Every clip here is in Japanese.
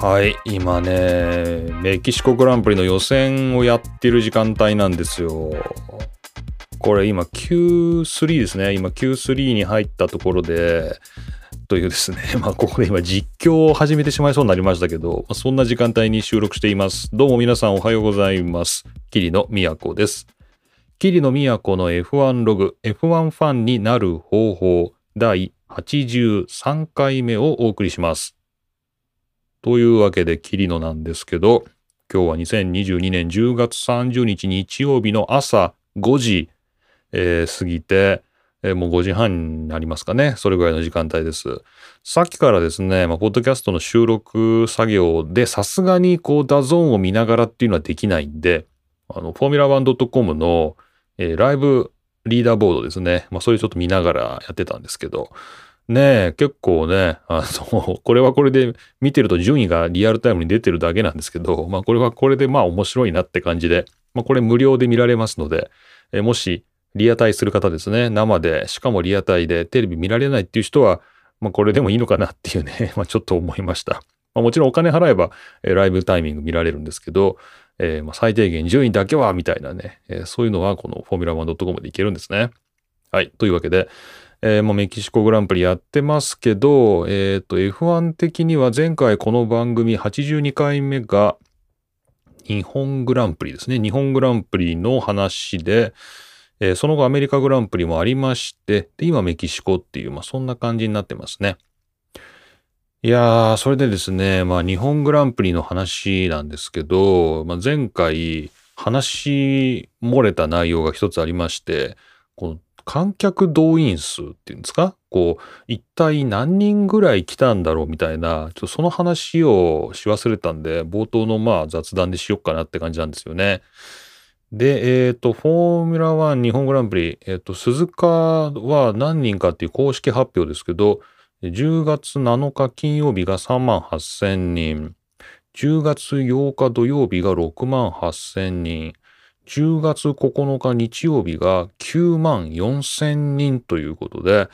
はい、今ね、メキシコグランプリの予選をやってる時間帯なんですよ。これ今 Q3 ですね。今 Q3 に入ったところで、というですね、まあここで今実況を始めてしまいそうになりましたけど、そんな時間帯に収録しています。どうも皆さんおはようございます。桐野都です。桐野都の F1 ログ、F1 ファンになる方法、第83回目をお送りします。というわけで、桐野なんですけど、今日は2022年10月30日日曜日の朝5時、えー過ぎて、えーもう5時半になりますかね。それぐらいの時間帯です。さっきからですね、まあ、ポッドキャストの収録作業で、さすがにこう、 DAZN を見ながらっていうのはできないんで、あの、フォーミュラ 1.com の、えーライブリーダーボードですね。まあ、それちょっと見ながらやってたんですけど、ねえ、結構ね、あの、これはこれで見てると順位がリアルタイムに出てるだけなんですけど、まあこれはこれでまあ面白いなって感じで、まあこれ無料で見られますので、えもしリアタイする方ですね、生で、しかもリアタイでテレビ見られないっていう人は、まあこれでもいいのかなっていうね、まあちょっと思いました。まあもちろんお金払えば、えライブタイミング見られるんですけど、えーまあ最低限順位だけはみたいなね、えーそういうのはこのフォーミュラ 1.com でいけるんですね。はい。というわけで、えーまあ、メキシコグランプリやってますけど、えっ、と、F1 的には前回この番組82回目が日本グランプリですね。日本グランプリの話で、えーその後アメリカグランプリもありまして、で、今メキシコっていう、まあ、そんな感じになってますね。いやー、それでですね、まあ、日本グランプリの話なんですけど、まあ、前回話漏れた内容が一つありまして、この観客動員数っていうんですか？こう、一体何人ぐらい来たんだろうみたいな、ちょっとその話をし忘れたんで、冒頭のまあ雑談でしよっかなって感じなんですよね。で、えっ、と、フォーミュラ1日本グランプリ、えっ、と、鈴鹿は何人かっていう公式発表ですけど、10月7日金曜日が3万8000人、10月8日土曜日が6万8000人、10月9日日曜日が9万4000人ということで、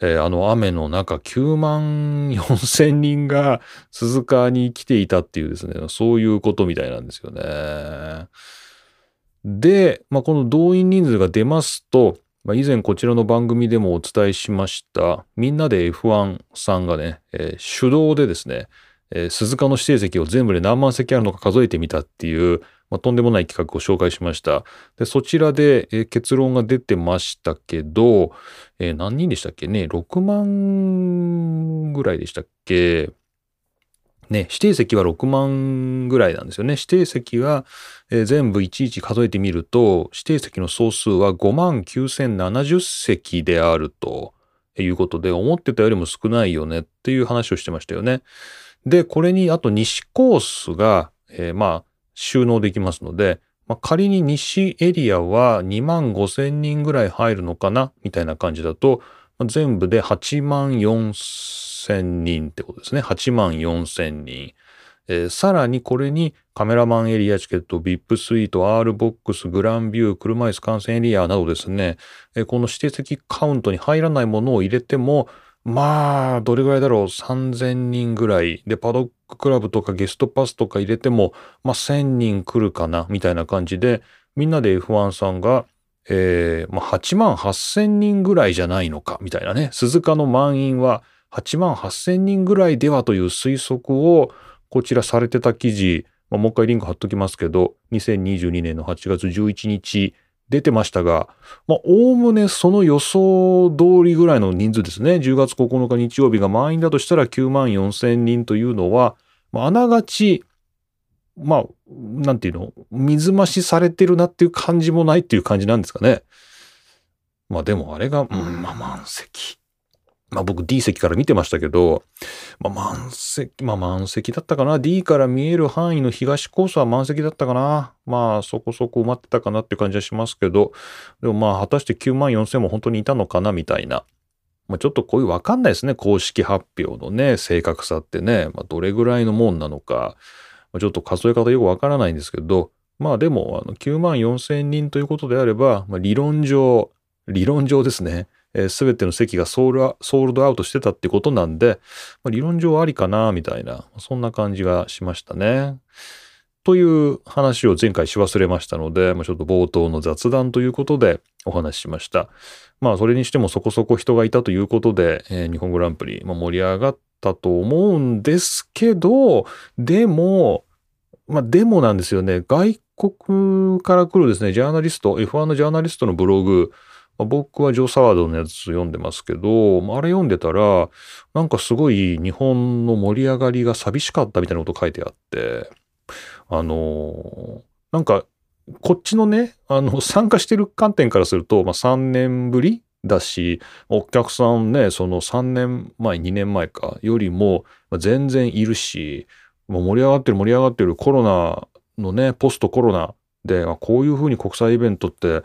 えーあの雨の中9万4000人が鈴鹿に来ていたっていうですね、そういうことみたいなんですよね。で、まあ、この動員人数が出ますと、まあ、以前こちらの番組でもお伝えしました、みんなで F1 さんがね、えー手動でですね、えー鈴鹿の指定席を全部で何万席あるのか数えてみたっていう、まあ、とんでもない企画を紹介しました。で、そちらで、えー結論が出てましたけど、えー何人でしたっけ？ね ?6 万ぐらいでしたっけ？ね、指定席は6万ぐらいなんですよね。指定席は、えー全部いちいち数えてみると、指定席の総数は5万9070席であるということで、思ってたよりも少ないよねっていう話をしてましたよね。で、これにあと西コースが、えーまあ、収納できますので、まあ、仮に西エリアは2万5千人ぐらい入るのかなみたいな感じだと、まあ全部で8万4千人ってことですね。8万4千人。えーさらにこれにカメラマンエリアチケット、VIP スイート、R ボックス、グランビュー、車椅子観戦エリアなどですね、えーこの指定席カウントに入らないものを入れても、まあ、どれぐらいだろう ?3000 人ぐらい。で、パドッククラブとかゲストパスとか入れても、まあ、1000人来るかな？みたいな感じで、みんなで F1 さんが、えーまあ、8万8000人ぐらいじゃないのか？みたいなね。鈴鹿の満員は8万8000人ぐらいではという推測を、こちらされてた記事、まあ、もう一回リンク貼っときますけど、2022年の8月11日出てましたが、まあ、おおむねその予想通りぐらいの人数ですね。10月9日日曜日が満員だとしたら9万4千人というのは、まあ、ながち、まあ、なんていうの、水増しされてるなっていう感じもないっていう感じなんですかね。まあでもあれが、うん、まあ満席。まあ僕 D 席から見てましたけど、まあ満席、まあ満席だったかな。D から見える範囲の東コースは満席だったかな。まあそこそこ埋まってたかなって感じはしますけど、でもまあ果たして9万4千も本当にいたのかなみたいな。まあちょっとこういうわかんないですね。公式発表のね、正確さってね。まあどれぐらいのもんなのか。まあちょっと数え方よくわからないんですけど、まあでもあの9万4千人ということであれば、まあ理論上、理論上ですね。えー、全ての席がソールソールドアウトしてたってことなんで、まあ、理論上ありかな、みたいな、そんな感じがしましたね。という話を前回し忘れましたので、まあ、ちょっと冒頭の雑談ということでお話ししました。まあ、それにしてもそこそこ人がいたということで、えー、日本グランプリ、まあ、盛り上がったと思うんですけど、でも、まあ、でもなんですよね。外国から来るですね、ジャーナリスト、F1 のジャーナリストのブログ、まあ、僕はジョー・サワードのやつ読んでますけど、まあ、あれ読んでたら、なんかすごい日本の盛り上がりが寂しかったみたいなこと書いてあって、あのー、なんか、こっちのね、あの、参加してる観点からすると、まあ、3年ぶりだし、お客さんね、その3年前、2年前か、よりも全然いるし、もう盛り上がってる盛り上がってるコロナのね、ポストコロナで、こういうふうに国際イベントって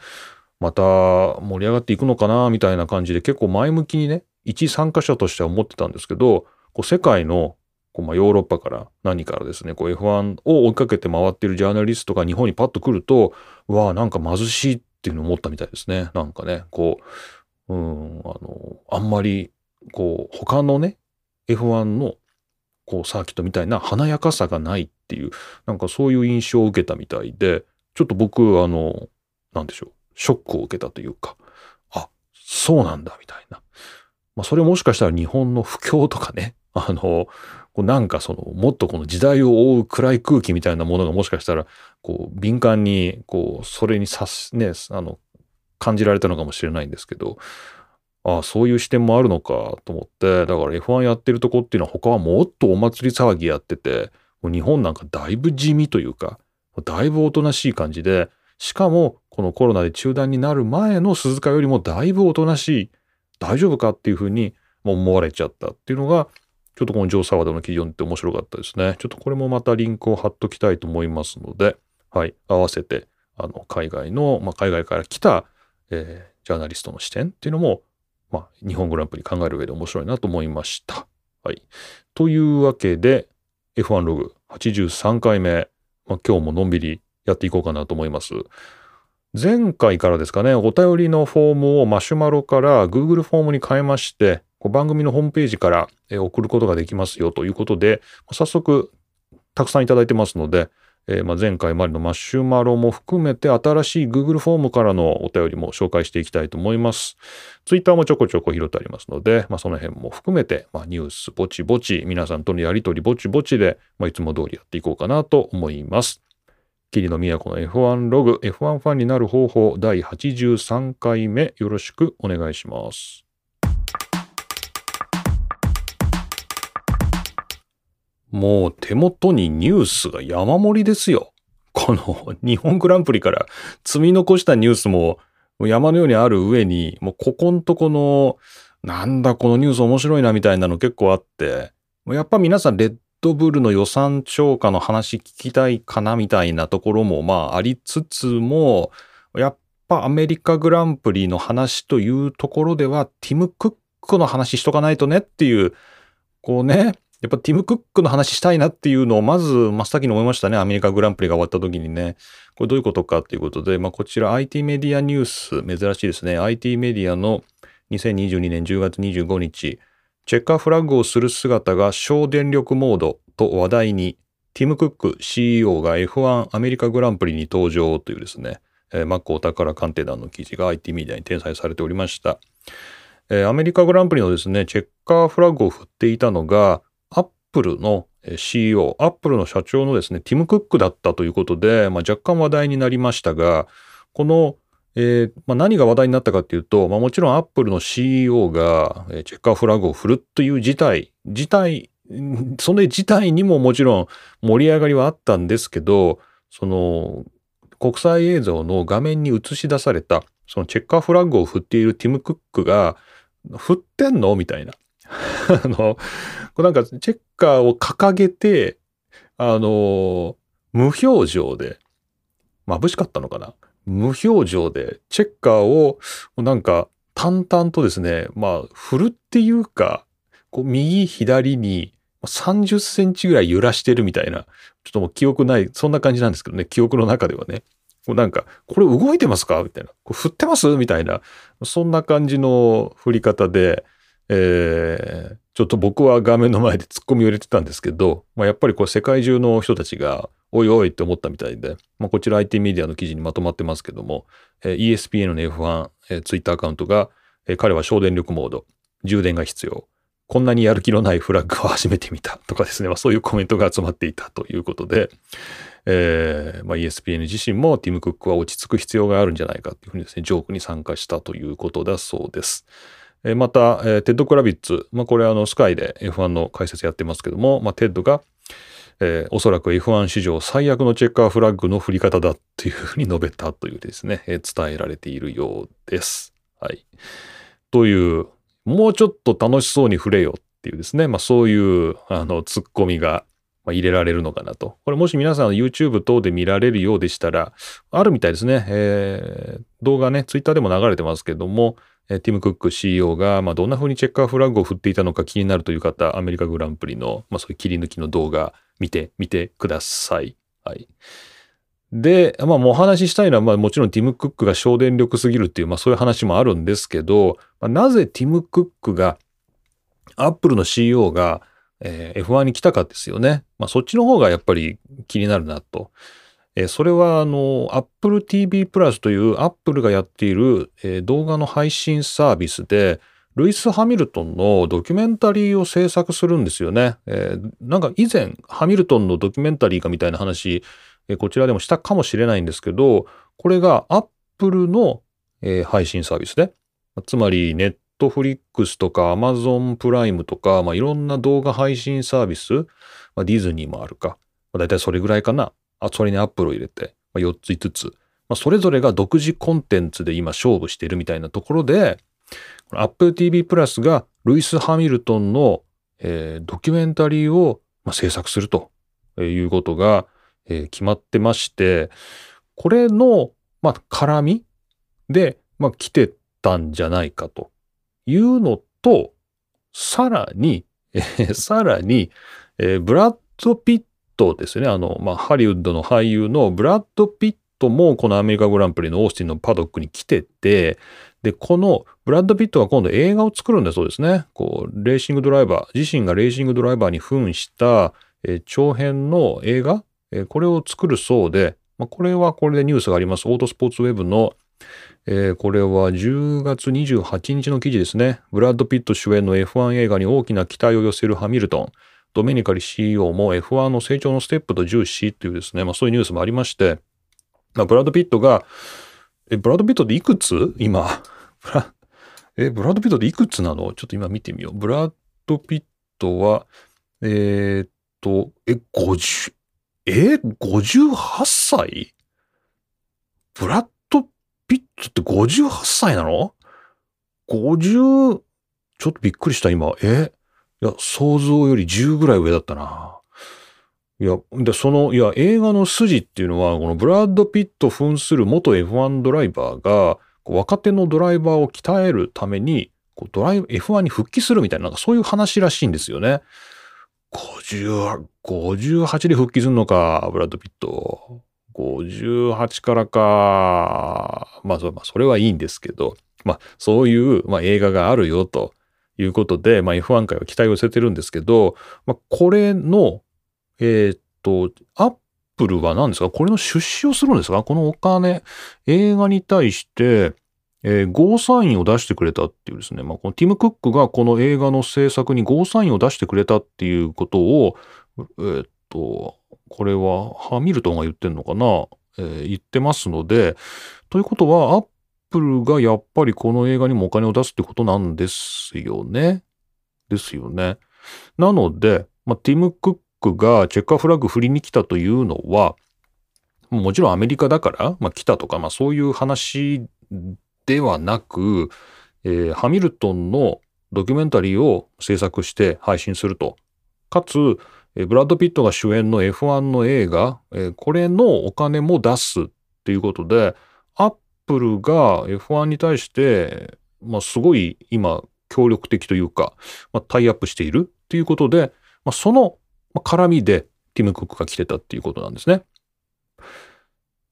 また盛り上がっていくのかな、みたいな感じで結構前向きにね、一参加者としては思ってたんですけど、こう世界のこうまあヨーロッパから何からですね、こう F1 を追いかけて回ってるジャーナリストが日本にパッと来ると、わあ、なんか貧しいっていうのを思ったみたいですね。なんかね、こう、うん、あの、あんまり、こう、他のね、F1 のこうサーキットみたいな華やかさがないっていう、なんかそういう印象を受けたみたいで、ちょっと僕、あの、なんでしょう、ショックを受けたというか、あ、そうなんだ、みたいな。まあ、それもしかしたら日本の不況とかね、あの、こうなんかその、もっとこの時代を覆う暗い空気みたいなものがもしかしたら、こう、敏感に、こう、それにさす、ね、あの、感じられたのかもしれないんですけど、ああ、そういう視点もあるのかと思って、だから F1 やってるとこっていうのは他はもっとお祭り騒ぎやってて、もう日本なんかだいぶ地味というか、だいぶおとなしい感じで、しかもこのコロナで中断になる前の鈴鹿よりもだいぶおとなしい、大丈夫かっていうふうに思われちゃったっていうのが、ちょっとこのジョー・サワードの記事読んで面白かったですね。ちょっとこれもまたリンクを貼っときたいと思いますので、はい、合わせて、あの、海外の、まあ、海外から来た、えー、ジャーナリストの視点っていうのもまあ、日本グランプリ考える上で面白いなと思いました。はい。というわけで、F1 ログ83回目、まあ、今日ものんびりやっていこうかなと思います。前回からですかね、お便りのフォームをマシュマロから Google フォームに変えまして、番組のホームページから送ることができますよということで、早速たくさんいただいてますので、えー、まあ前回までのマシュマロも含めて新しい Google フォームからのお便りも紹介していきたいと思います。Twitter もちょこちょこ拾ってありますので、まあ、その辺も含めて、まあ、ニュースぼちぼち、皆さんとのやりとりぼちぼちで、まあ、いつも通りやっていこうかなと思います。霧の都の F1 ログ、F1 ファンになる方法第83回目よろしくお願いします。もう手元にニュースが山盛りですよ。この日本グランプリから積み残したニュースも山のようにある上に、もうここんとこの、なんだこのニュース面白いなみたいなの結構あって、やっぱ皆さんレッドブルの予算超過の話聞きたいかなみたいなところもまあありつつも、やっぱアメリカグランプリの話というところでは、ティム・クックの話しとかないとねっていう、こうね、やっぱティム・クックの話したいなっていうのをまず真っ先に思いましたね。アメリカグランプリが終わった時にね。これどういうことかっていうことで、まあ、こちら IT メディアニュース、珍しいですね。IT メディアの2022年10月25日、チェッカーフラッグをする姿が省電力モードと話題に、ティム・クック CEO が F1 アメリカグランプリに登場というですね、えー、マックお宝鑑定団の記事が IT メディアに転載されておりました。えー、アメリカグランプリのですね、チェッカーフラッグを振っていたのが、アップルの CEO、アップルの社長のですね、ティム・クックだったということで、まあ、若干話題になりましたが、この、えーまあ、何が話題になったかっていうと、まあ、もちろんアップルの CEO が、チェッカーフラグを振るという事態、事態、その事態にももちろん盛り上がりはあったんですけど、その国際映像の画面に映し出された、そのチェッカーフラッグを振っているティム・クックが、振ってんのみたいな。あの、こなんかチェッカーを掲げて、あの、無表情で、眩しかったのかな無表情で、チェッカーを、なんか、淡々とですね、まあ、振るっていうか、こう右左に30センチぐらい揺らしてるみたいな、ちょっともう記憶ない、そんな感じなんですけどね、記憶の中ではね。なんか、これ動いてますか？みたいな。これ振ってます？みたいな。そんな感じの振り方で、えー、ちょっと僕は画面の前で突っ込みを入れてたんですけど、まあ、やっぱりこう世界中の人たちが、おいおいって思ったみたいで、まあ、こちら IT メディアの記事にまとまってますけども、えー、ESPN の F1、えー、ツイッターアカウントが、えー、彼は省電力モード、充電が必要、こんなにやる気のないフラッグを初めて見た。とかですね、まあ、そういうコメントが集まっていたということで、えーまあ、ESPN 自身もティム・クックは落ち着く必要があるんじゃないかというふうにですね、ジョークに参加したということだそうです。えー、また、えー、テッド・クラビッツ、まあ、これあのスカイで F1 の解説やってますけども、まあ、テッドが、えー、おそらく F1 史上最悪のチェッカーフラッグの振り方だっていうふうに述べたというですね、えー、伝えられているようです。はい。という、もうちょっと楽しそうに振れよっていうですね、まあそういうあのツッコミがまあ入れられるのかなと。これもし皆さん YouTube 等で見られるようでしたら、あるみたいですね。えー、動画ね、Twitter でも流れてますけども、ティム・クック CEO が、まあ、どんな風にチェッカーフラッグを振っていたのか気になるという方、アメリカグランプリの、まあ、そういう切り抜きの動画見てみてください。はい。で、まあ、お話ししたいのは、まあ、もちろんティム・クックが省電力すぎるっていう、まあ、そういう話もあるんですけど、まあ、なぜティム・クックがアップルの CEO が、えー、F1 に来たかですよね。まあ、そっちの方がやっぱり気になるなと。えー、それはあの Apple TV プラスという Apple がやっている、えー、動画の配信サービスでルイス・ハミルトンのドキュメンタリーを制作するんですよね。えー、なんか以前ハミルトンのドキュメンタリーかみたいな話、えー、こちらでもしたかもしれないんですけどこれが Apple の、えー、配信サービスでつまりネットフリックスとかアマゾンプライムとか、まあ、いろんな動画配信サービス、まあ、ディズニーもあるか。まあ、大体それぐらいかな。あ、それにアップルを入れて、まあ、4つ5つ。まあ、それぞれが独自コンテンツで今勝負しているみたいなところで、Apple TV プラスがルイス・ハミルトンの、えー、ドキュメンタリーを、まあ、制作するということが、えー、決まってまして、これの、まあ、絡みで、まあ、来てたんじゃないかというのと、さらに、えー、さらに、えー、ブラッド・ピットですね、あの、まあ、ハリウッドの俳優のブラッド・ピットもこのアメリカグランプリのオースティンのパドックに来てて、で、このブラッド・ピットが今度映画を作るんだそうですね。こう、レーシングドライバー、自身がレーシングドライバーに扮した、え、長編の映画、え、これを作るそうで、まあ、これはこれでニュースがあります。オートスポーツウェブのえー、これは10月28日の記事ですね。ブラッド・ピット主演の F1 映画に大きな期待を寄せるハミルトン。ドメニカリ CEO も F1 の成長のステップと重視というですね、まあそういうニュースもありまして、まあ、ブラッド・ピットが、え、ブラッド・ピットでいくつ？今。ブラ、え、ブラッド・ピットでいくつなの？ちょっと今見てみよう。ブラッド・ピットは、えー、っと、え、50、え、58歳ブラッドピットって58歳なの ?50、ちょっとびっくりした今。え？いや、想像より10ぐらい上だったな。いや、で、その、いや、映画の筋っていうのは、このブラッド・ピット扮する元 F1 ドライバーが、若手のドライバーを鍛えるために、ドライ F1 に復帰するみたいな、なんかそういう話らしいんですよね。50、58で復帰するのか、ブラッド・ピット。58からか、まあ、それはいいんですけど、まあ、そういう、まあ、映画があるよということで、まあ、F1 界は期待を寄せてるんですけど、まあ、これの、えっ、と、アップルは何ですか？これの出資をするんですか？このお金、映画に対して、えー、ゴーサインを出してくれたっていうですね、まあ、このティム・クックがこの映画の制作にゴーサインを出してくれたっていうことを、えー、っと、これはハミルトンが言ってんのかな、えー、言ってますので、ということは、アップルがやっぱりこの映画にもお金を出すってことなんですよね。ですよね。なので、まあ、ティム・クックがチェッカーフラッグ振りに来たというのは、もちろんアメリカだから、まあ、来たとか、まあ、そういう話ではなく、えー、ハミルトンのドキュメンタリーを制作して配信すると。かつ、ブラッド・ピットが主演の F1 の映画、これのお金も出すっていうことで、アップルが F1 に対して、まあ、すごい今、協力的というか、まあ、タイアップしているっていうことで、まあ、その絡みでティム・クックが来てたっていうことなんですね。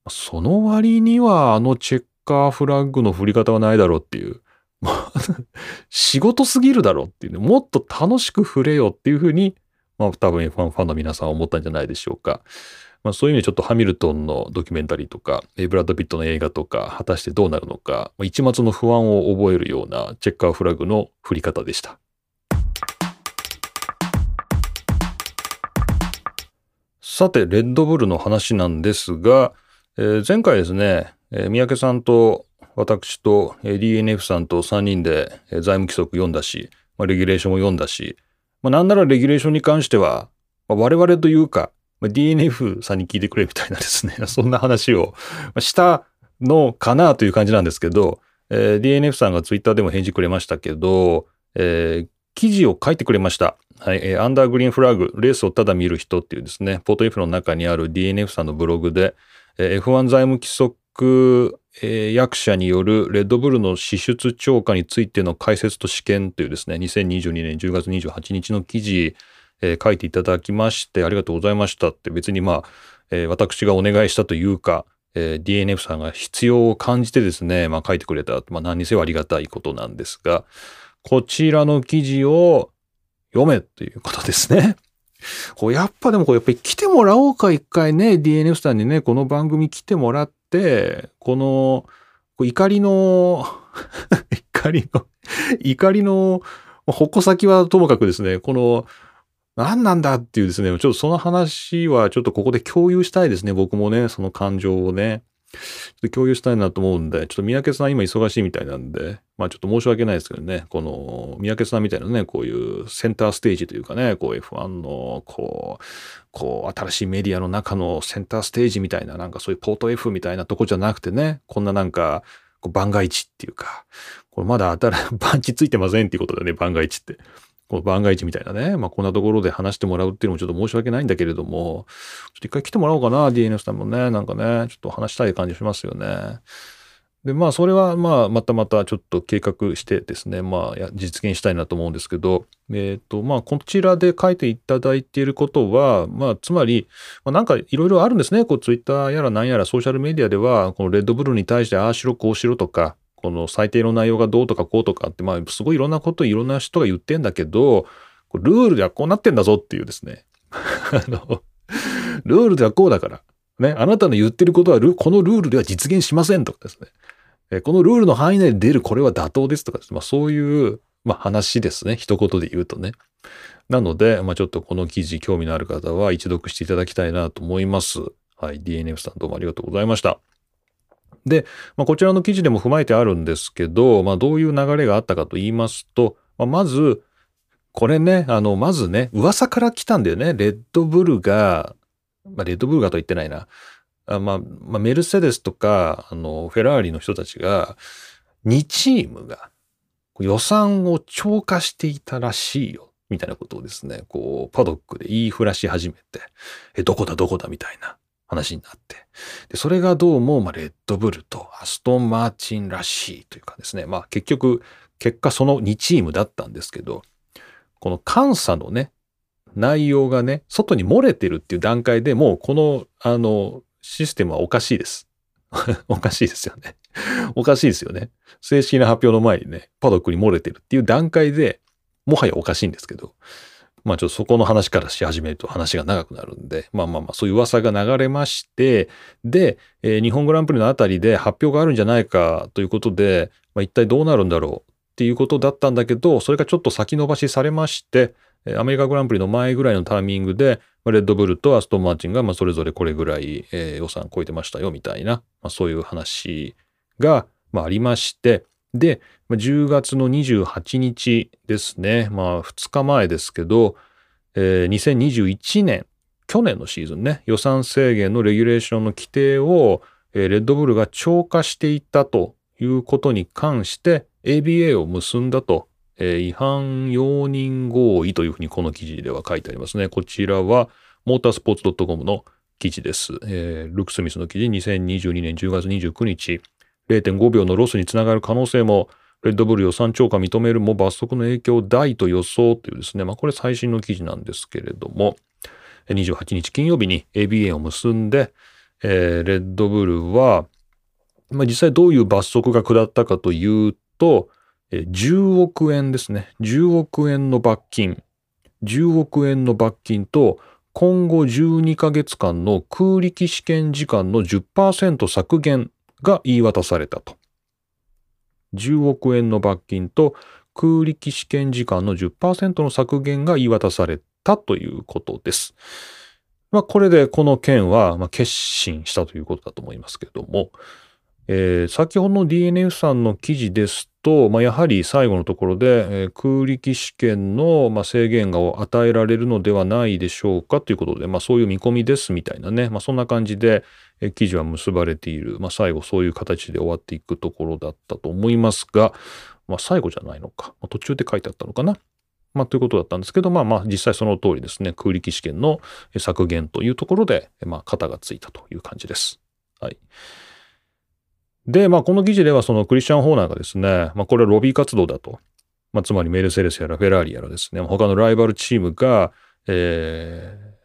その割にはあのチェッカーフラッグの振り方はないだろうっていう。仕事すぎるだろうっていうね、もっと楽しく振れよっていうふうに、まあ多分 F1 ファンの皆さんは思ったんじゃないでしょうか。まあそういう意味でちょっとハミルトンのドキュメンタリーとか、ブラッド・ピットの映画とか、果たしてどうなるのか、一末の不安を覚えるようなチェッカーフラッグの振り方でした。さて、レッドブルの話なんですが、えー、前回ですね、えー、三宅さんと私と DNF さんと3人で財務規則読んだし、まあ、レギュレーションも読んだし、まあ、なんならレギュレーションに関しては、まあ、我々というか、まあ、DNF さんに聞いてくれみたいなですね、そんな話をしたのかなという感じなんですけど、えー、DNF さんがツイッターでも返事くれましたけど、えー、記事を書いてくれました。はい、アンダーグリーンフラッグ、レースをただ見る人っていうですね、ポート F の中にある DNF さんのブログで、F1 財務規則、役者によるレッドブルの支出超過についての解説と試験というですね、2022年10月28日の記事、えー、書いていただきましてありがとうございましたって別にまあ、えー、私がお願いしたというか、えー、DNF さんが必要を感じてですね、まあ書いてくれた、まあ何にせよありがたいことなんですが、こちらの記事を読めということですね。こうやっぱでもこうやっぱり来てもらおうか一回ね、DNF さんにね、この番組来てもらって、この、怒りの 怒りの怒りの矛先はともかくですね、この、何なんだっていうですね、ちょっとその話はちょっとここで共有したいですね、僕もね、その感情をね。ちょっと共有したいなと思うんで、ちょっと三宅さん今忙しいみたいなんで、まあちょっと申し訳ないですけどね、この三宅さんみたいなね、こういうセンターステージというかね、こう F1 の、こう、こう新しいメディアの中のセンターステージみたいな、なんかそういうポート F みたいなとこじゃなくてね、こんななんか、こう番外地っていうか、これまだ新、バンチついてませんっていうことだね、番外地って。この番外地みたいなね、まあこんなところで話してもらうっていうのもちょっと申し訳ないんだけれども、ちょっと一回来てもらおうかな、DNF さんもね、なんかね、ちょっと話したい感じしますよね。で、まあそれはまあまたまたちょっと計画してですね、まあ実現したいなと思うんですけど、えっ、ー、とまあこちらで書いていただいていることは、まあつまり、まあ、なんかいろいろあるんですね、こうツイッターやら何やらソーシャルメディアでは、このレッドブルに対してああしろこうしろとか、この最低の内容がどうとかこうとかって、まあすごいいろんなこといろんな人が言ってんだけど、ルールではこうなってんだぞっていうですね。あの、ルールではこうだから。ね、あなたの言ってることはこのルールでは実現しませんとかですね。えこのルールの範囲内で出るこれは妥当ですとかです、ね、まあそういう、まあ、話ですね。一言で言うとね。なので、まあちょっとこの記事興味のある方は一読していただきたいなと思います。はい。DNF さんどうもありがとうございました。で、まあ、こちらの記事でも踏まえてあるんですけど、まあどういう流れがあったかと言いますと、まあ、まず、これね、あの、まずね、噂から来たんだよね。レッドブルが、まあ、レッドブルがと言ってないな。あまあ、まあ、メルセデスとか、あの、フェラーリの人たちが、2チームが予算を超過していたらしいよ。みたいなことをですね、こう、パドックで言いふらし始めて、え、どこだどこだみたいな話になって。で、それがどうも、まあ、レッドブルとアストン・マーチンらしいというかですね、まあ、結局、結果その2チームだったんですけど、この監査のね、内容がね、外に漏れてるっていう段階でもうこの、あの、システムはおかしいです。おかしいですよね。おかしいですよね。正式な発表の前にね、パドックに漏れてるっていう段階でもはやおかしいんですけど、まあちょっとそこの話からし始めると話が長くなるんで、まあまあまあそういう噂が流れまして、で、えー、日本グランプリのあたりで発表があるんじゃないかということで、まあ一体どうなるんだろうっていうことだったんだけど、それがちょっと先延ばしされまして、アメリカグランプリの前ぐらいのタイミングで、レッドブルとアストンマーチンが、まあ、それぞれこれぐらい、えー、予算超えてましたよ、みたいな、まあ、そういう話が、まあ、ありまして、で、10月の28日ですね、まあ、2日前ですけど、えー、2021年、去年のシーズンね、予算制限のレギュレーションの規定を、えー、レッドブルが超過していたということに関して、ABA を結んだと、えー、違反容認合意というふうにこの記事では書いてありますね。こちらはモータースポーツ .com の記事です。えー、ルックスミスの記事2022年10月29日0.5秒のロスにつながる可能性もレッドブル予算超過認めるも罰則の影響大と予想というですね、まあこれ最新の記事なんですけれども、28日金曜日に ABA を結んで、えー、レッドブルは、まあ、実際どういう罰則が下ったかというと、えー、10億円ですね。10億円の罰金。10億円の罰金と、今後12ヶ月間の空力試験時間の10%削減が言い渡されたと。10億円の罰金と空力試験時間の10%の削減が言い渡されたということです。まあ、これでこの件は、ま決心したということだと思いますけれども、えー、先ほどの DNF さんの記事ですと、まあ、やはり最後のところで、えー、空力試験の、まあ、制限が与えられるのではないでしょうかということで、まあ、そういう見込みですみたいなね、まあ、そんな感じで、えー、記事は結ばれている、まあ、最後そういう形で終わっていくところだったと思いますが、まあ、最後じゃないのか、まあ、途中で書いてあったのかな。まあ、ということだったんですけど、まあまあ実際その通りですね、空力試験の削減というところで、まあ、肩がついたという感じです。はい。で、まあ、この記事ではそのクリスチャン・ホーナーがですね、まあ、これはロビー活動だと。まあ、つまりメルセデスやらフェラーリやらですね、他のライバルチームが、えー、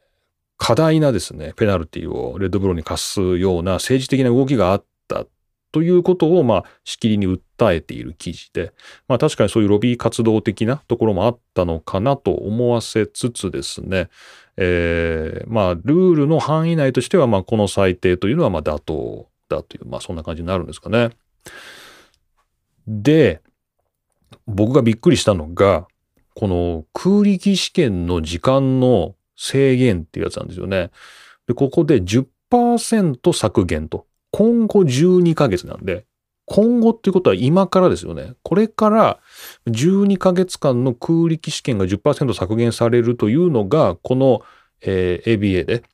過大なですね、ペナルティをレッドブルに課すような政治的な動きがあったということを、まあ、しきりに訴えている記事で、まあ、確かにそういうロビー活動的なところもあったのかなと思わせつつですね、えー、まあ、ルールの範囲内としては、まあ、この裁定というのは、まあ、妥当ったという、まあそんな感じになるんですかね。で、僕がびっくりしたのが、この空力試験の時間の制限っていうやつなんですよね。で、ここで10%削減と。今後12ヶ月なんで、今後っていうことは今からですよね。これから12ヶ月間の空力試験が10%削減されるというのが、この、えー、ABA で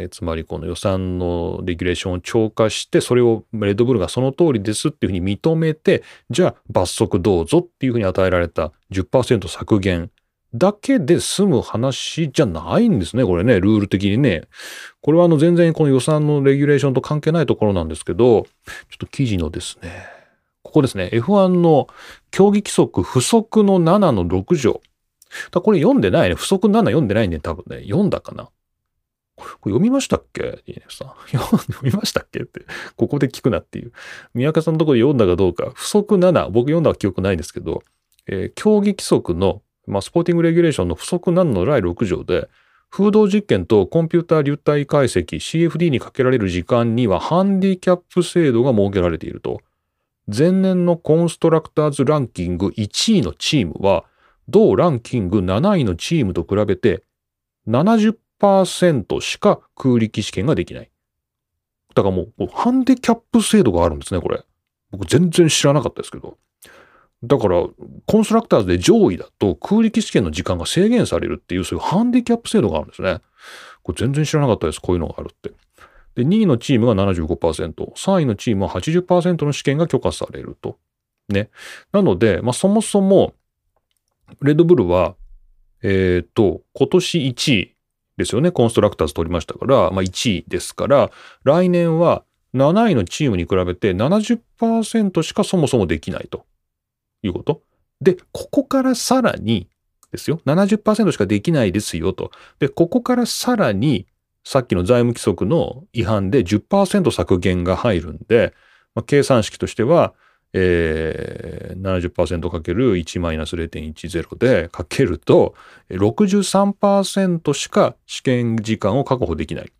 えつまりこの予算のレギュレーションを超過してそれをレッドブルがその通りですっていうふうに認めてじゃあ罰則どうぞっていうふうに与えられた10%削減だけで済む話じゃないんですねこれねルール的にねこれはあの全然この予算のレギュレーションと関係ないところなんですけどちょっと記事のですねここですね F1 の競技規則不足の7の6条だこれ読んでないね。不足7読んでないんで、多分ね。読んだかな。これ読みましたっけ ?DNF さん。読みましたっけって、ここで聞くなっていう。宮川さんのところで読んだかどうか、不足7、僕読んだ記憶ないですけど、えー、競技規則の、まあ、スポーティングレギュレーションの不足7の第6条で、風洞実験とコンピューター流体解析 CFD にかけられる時間にはハンディキャップ制度が設けられていると。前年のコンストラクターズランキング1位のチームは、同ランキング7位のチームと比べて70 10%しか空力試験ができない。だからもう、ハンデキャップ制度があるんですね、これ。僕全然知らなかったですけど。だから、コンストラクターズで上位だと空力試験の時間が制限されるっていう、そういうハンデキャップ制度があるんですね。これ全然知らなかったです、こういうのがあるって。で、2位のチームが75%、3位のチームは80%の試験が許可されると。ね。なので、まあそもそも、レッドブルは、えっ、ー、と、今年1位、ですよね。コンストラクターズ取りましたから、まあ1位ですから、来年は7位のチームに比べて70%しかそもそもできないということ。で、ここからさらにですよ。70%しかできないですよと。で、ここからさらにさっきの財務規則の違反で10%削減が入るんで、まあ、計算式としては、えー、70%かける1マイナス0.10でかけると63%しか試験時間を確保できない。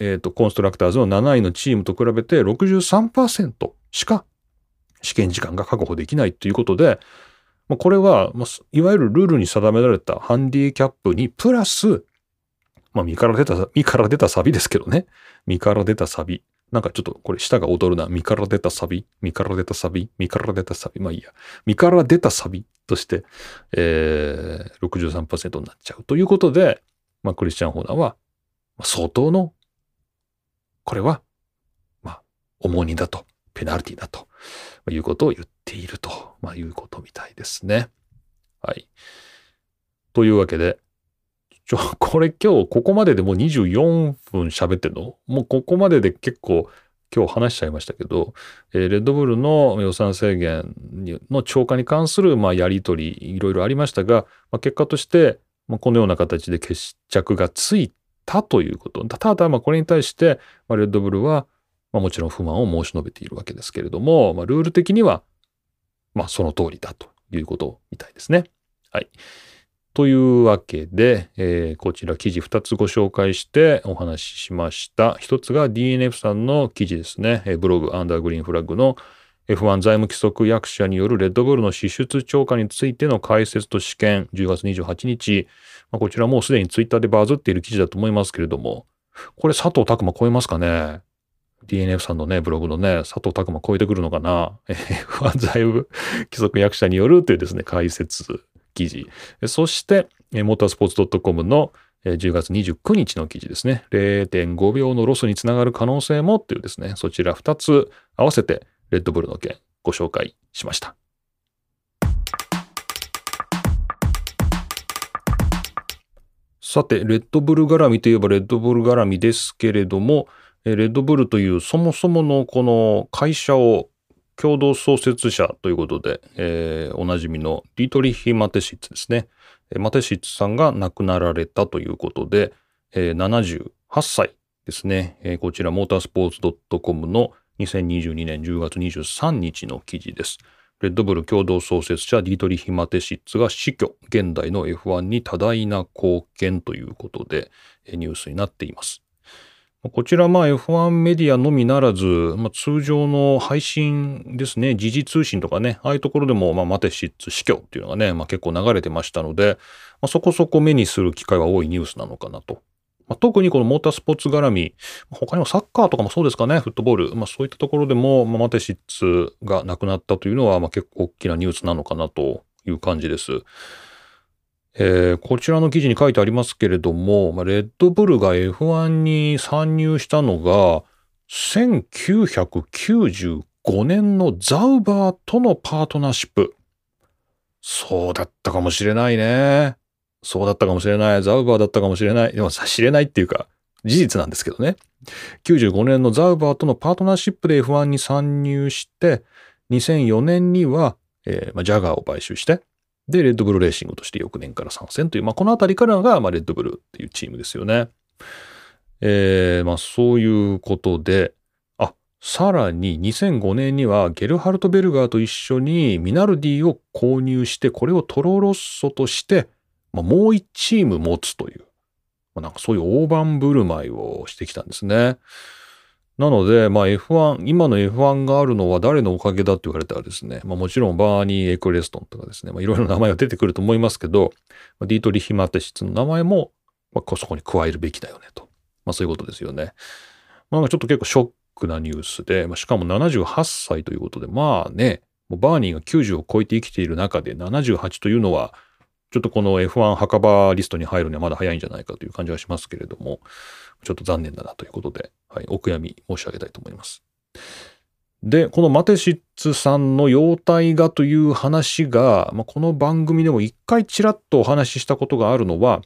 え、ー、と、コンストラクターズの7位のチームと比べて63%しか試験時間が確保できないということで、まあ、これは、まあ、いわゆるルールに定められたハンディキャップにプラス、まあ、身から出た、身から出たサビですけどね。身から出たサビ。なんかちょっとこれ舌が踊るな。身から出たサビ、身から出たサビ、身から出たサビ？まあいいや。身から出たサビとして、えー、63%になっちゃうということで、まあクリスチャン・ホーナーは、相当の、これは、まあ、重荷だと、ペナルティだと、まあいうことを言っていると、まあいうことみたいですね。はい。というわけで、ちょ、これ今日ここまででもう24分喋ってんの？もうここまでで結構今日話しちゃいましたけど、えー、レッドブルの予算制限の超過に関するまあやり取りいろいろありましたが、まあ、結果として、まあ、このような形で決着がついたということ。ただ、まあ、これに対して、まあ、レッドブルは、まあ、もちろん不満を申し述べているわけですけれども、まあ、ルール的には、まあ、その通りだということみたいですね。はい。というわけで、えー、こちら記事2つご紹介してお話ししました。1つが DNF さんの記事ですね。ブログアンダーグリーンフラッグの F1 財務規則役者によるレッドブルの支出超過についての解説と試験、10月28日、まあ、こちらもうすでにツイッターでバズっている記事だと思いますけれども、これ佐藤拓馬超えますかね ?DNF さんのね、ブログのね、佐藤拓馬超えてくるのかな ?F1 財務規則役者によるというですね、解説記事。そして、モータースポーツ .com の10月29日の記事ですね。0.5秒のロスにつながる可能性もっていうですね、そちら2つ合わせてレッドブルの件ご紹介しました。さて、レッドブル絡みといえばレッドブル絡みですけれども、レッドブルというそもそものこの会社を共同創設者ということで、えー、おなじみのディートリヒ・マテシッツですね。マテシッツさんが亡くなられたということで、えー、78歳ですね、えー、こちらモータースポーツ .com の2022年10月23日の記事です。レッドブル共同創設者ディートリヒ・マテシッツが死去、現代の F1 に多大な貢献ということでニュースになっています。こちらま F1 メディアのみならず、まあ、通常の配信ですね、時事通信とかね、ああいうところでもまあマテシッツ死去っていうのがね、まあ、結構流れてましたので、まあ、そこそこ目にする機会は多いニュースなのかなとまあ、特にこのモータースポーツ絡み、他にもサッカーとかもそうですかね、フットボール、まあ、そういったところでも、まあ、マテシッツが亡くなったというのは、まあ、結構大きなニュースなのかなという感じです。えー、こちらの記事に書いてありますけれども、まあ、レッドブルが F1 に参入したのが、1995年のザウバーとのパートナーシップ。そうだったかもしれないね。そうだったかもしれない。ザウバーだったかもしれない。でも、知れないっていうか、事実なんですけどね。95年のザウバーとのパートナーシップで F1 に参入して、2004年には、えーまあ、ジャガーを買収して、で、レッドブルレーシングとして翌年から参戦という、まあ、このあたりからが、まあ、レッドブルっていうチームですよね。えー、まあ、そういうことで、あ、さらに2005年にはゲルハルト・ベルガーと一緒にミナルディを購入して、これをトロロッソとして、まあ、もう一チーム持つという、まあ、なんかそういう大盤振る舞いをしてきたんですね。なので、まあ F1、今の F1 があるのは誰のおかげだって言われたらですね、まあもちろんバーニー・エクレストンとかですね、まあいろいろ名前が出てくると思いますけど、ディートリヒ・マテシツの名前も、まあ、そこに加えるべきだよねと。まあそういうことですよね。まあちょっと結構ショックなニュースで、まあ、しかも78歳ということで、まあね、もうバーニーが90を超えて生きている中で78というのは、ちょっとこの F1 墓場リストに入るにはまだ早いんじゃないかという感じはしますけれども、ちょっと残念だなということで、はい、お悔やみ申し上げたいと思います。で、このマテシッツさんの容体がという話が、まあ、この番組でも一回ちらっとお話ししたことがあるのは、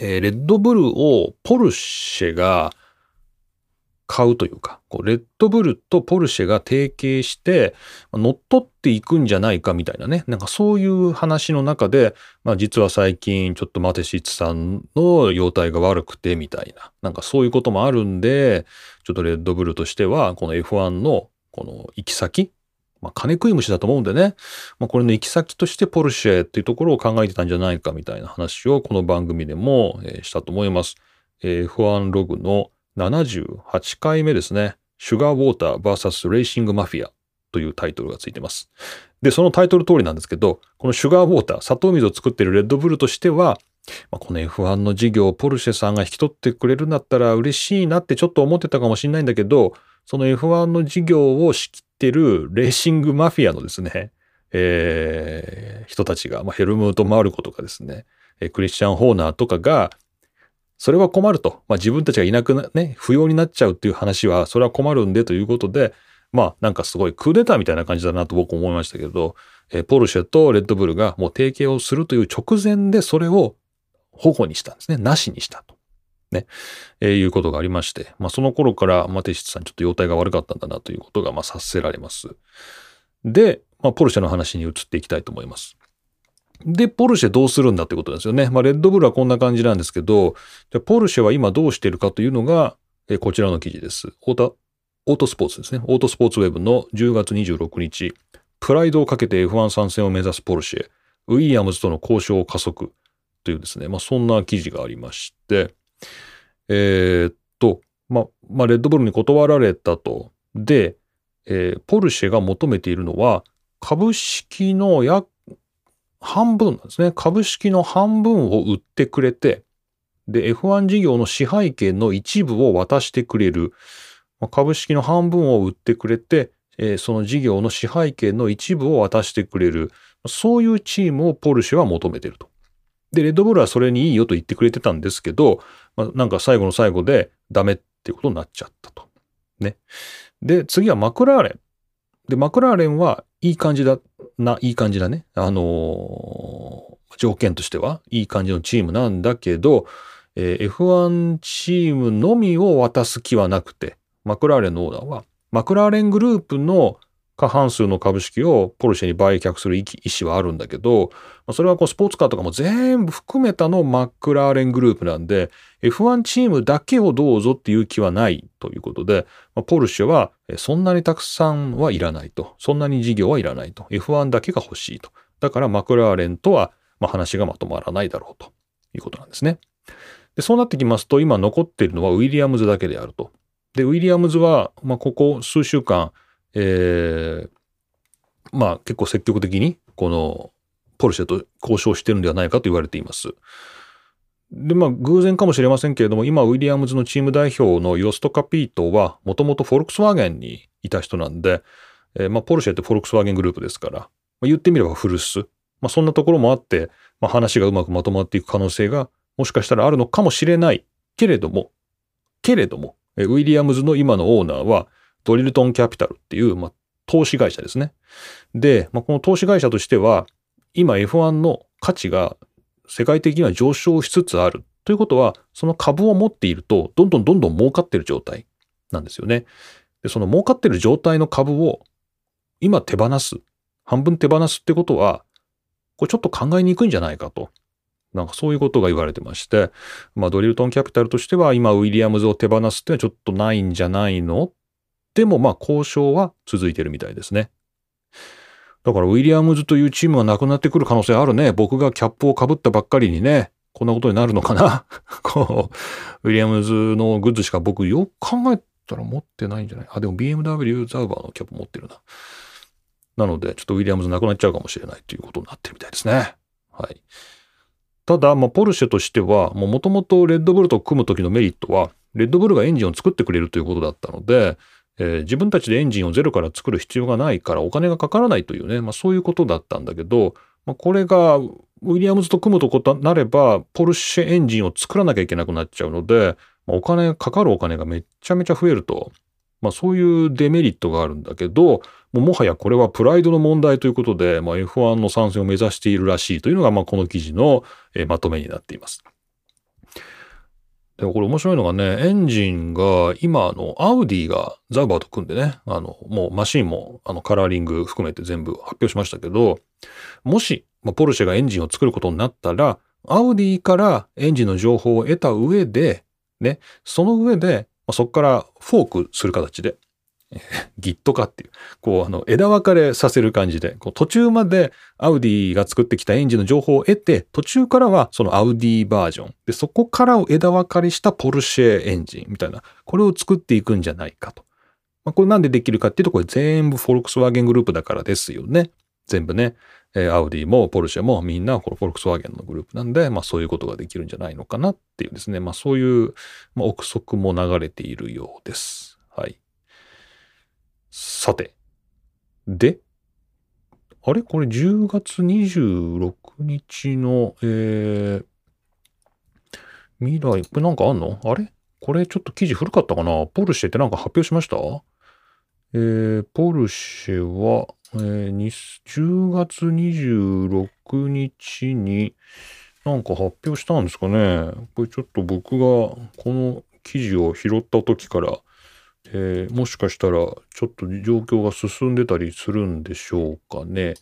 えー、レッドブルをポルシェが買うというか、こうレッドブルとポルシェが提携して乗っ取っていくんじゃないかみたいなね、なんかそういう話の中で、まあ実は最近ちょっとマテシッツさんの容態が悪くてみたいな、なんかそういうこともあるんで、ちょっとレッドブルとしてはこの F1 のこの行き先、まあ金食い虫だと思うんでね、まあこれの行き先としてポルシェっていうところを考えてたんじゃないかみたいな話をこの番組でもしたと思います。F1 ログの78回目ですね。シュガーウォーター vs レーシングマフィアというタイトルがついてます。で、そのタイトル通りなんですけど、このシュガーウォーター、砂糖水を作っているレッドブルとしては、まあ、この F1 の事業をポルシェさんが引き取ってくれるんだったら嬉しいなってちょっと思ってたかもしれないんだけど、その F1 の事業を仕切ってるレーシングマフィアのですね、えー、人たちが、まあ、ヘルムート・マルコとかですね、クリスチャン・ホーナーとかが、それは困ると。まあ自分たちがいなくな、ね、不要になっちゃうっていう話は、それは困るんでということで、まあなんかすごいクーデターみたいな感じだなと僕思いましたけど、えー、ポルシェとレッドブルがもう提携をするという直前でそれを保護にしたんですね。なしにしたと。ね、えー、いうことがありまして、まあその頃からマテシツさんちょっと容体が悪かったんだなということがまあ察せられます。で、まあポルシェの話に移っていきたいと思います。で、ポルシェどうするんだってことですよね。まあ、レッドブルはこんな感じなんですけど、じゃポルシェは今どうしてるかというのが、えこちらの記事です。オート、オートスポーツですね。オートスポーツウェブの10月26日、プライドをかけて F1 参戦を目指すポルシェ、ウィリアムズとの交渉を加速というですね、まあ、そんな記事がありまして、えー、っと、まあ、まあ、レッドブルに断られたと。で、えー、ポルシェが求めているのは、株式の約半分なんですね。株式の半分を売ってくれて、で、F1 事業の支配権の一部を渡してくれる。株式の半分を売ってくれて、えー、その事業の支配権の一部を渡してくれる。そういうチームをポルシェは求めてると。で、レッドブルはそれにいいよと言ってくれてたんですけど、まあ、なんか最後の最後でダメっていうことになっちゃったと。ね。で、次はマクラーレン。で、マクラーレンはいい感じだな、いい感じだね。あのー、条件としてはいい感じのチームなんだけど、えー、F1 チームのみを渡す気はなくて、マクラーレンのオーダーは、マクラーレングループの過半数の株式をポルシェに売却する意思はあるんだけど、それはこうスポーツカーとかも全部含めたのマックラーレングループなんで、F1 チームだけをどうぞっていう気はないということで、ポルシェはそんなにたくさんはいらないと。そんなに事業はいらないと。F1 だけが欲しいと。だからマクラーレンとは話がまとまらないだろうということなんですね。でそうなってきますと、今残っているのはウィリアムズだけであると。で、ウィリアムズは、ま、ここ数週間、えー、まあ結構積極的にこのポルシェと交渉してるんではないかと言われています。で、まあ偶然かもしれませんけれども、今ウィリアムズのチーム代表のヨスト・カピートはもともとフォルクスワーゲンにいた人なんで、えー、まあポルシェってフォルクスワーゲングループですから、まあ、言ってみれば古巣。まあそんなところもあって、まあ話がうまくまとまっていく可能性がもしかしたらあるのかもしれないけれども、けれども、ウィリアムズの今のオーナーは、ドリルトンキャピタルっていう、まあ、投資会社ですね。で、まあ、この投資会社としては、今 F1 の価値が世界的には上昇しつつある。ということは、その株を持っていると、どんどんどんどん儲かってる状態なんですよね。で、その儲かってる状態の株を今手放す。半分手放すってことは、これちょっと考えにくいんじゃないかと。なんかそういうことが言われてまして、まあドリルトンキャピタルとしては今ウィリアムズを手放すっていうのはちょっとないんじゃないのでもまあ交渉は続いてるみたいですね。だからウィリアムズというチームがなくなってくる可能性あるね。僕がキャップをかぶったばっかりにね、こんなことになるのかな？こう、ウィリアムズのグッズしか僕よく考えたら持ってないんじゃない？あ、でも BMW ザウバーのキャップ持ってるな。なので、ちょっとウィリアムズなくなっちゃうかもしれないということになってるみたいですね。はい。ただ、まあ、ポルシェとしては、もともとレッドブルと組む時のメリットは、レッドブルがエンジンを作ってくれるということだったので、えー、自分たちでエンジンをゼロから作る必要がないからお金がかからないというね、まあ、そういうことだったんだけど、まあ、これがウィリアムズと組むとことなれば、ポルシェエンジンを作らなきゃいけなくなっちゃうので、まあ、お金、かかるお金がめちゃめちゃ増えると。まあそういうデメリットがあるんだけど、ももはやこれはプライドの問題ということで、まあ、F1 の参戦を目指しているらしいというのが、まあこの記事のまとめになっています。でも、これ面白いのがね、エンジンが、今、あの、アウディがザウバーと組んでね、あの、もうマシンも、あの、カラーリング含めて全部発表しましたけど、もし、まあ、ポルシェがエンジンを作ることになったら、アウディからエンジンの情報を得た上で、ね、その上で、まあ、そこからフォークする形で、ギット化っていう、こう、あの、枝分かれさせる感じで、こう途中までアウディが作ってきたエンジンの情報を得て、途中からはそのアウディバージョン。で、そこからを枝分かれしたポルシェエンジンみたいな、これを作っていくんじゃないかと。まあ、これなんでできるかっていうと、これ全部フォルクスワーゲングループだからですよね。全部ね。えー、アウディもポルシェもみんなこのフォルクスワーゲンのグループなんで、まあそういうことができるんじゃないのかなっていうですね。まあそういう、まあ、憶測も流れているようです。はい。さて。で、あれ？これ10月26日の、えー、未来、これなんかあんの？あれ？これちょっと記事古かったかな？ポルシェってなんか発表しました？えー、ポルシェは、えー、10月26日になんか発表したんですかね？これちょっと僕がこの記事を拾った時からえー、もしかしたらちょっと状況が進んでたりするんでしょうかね。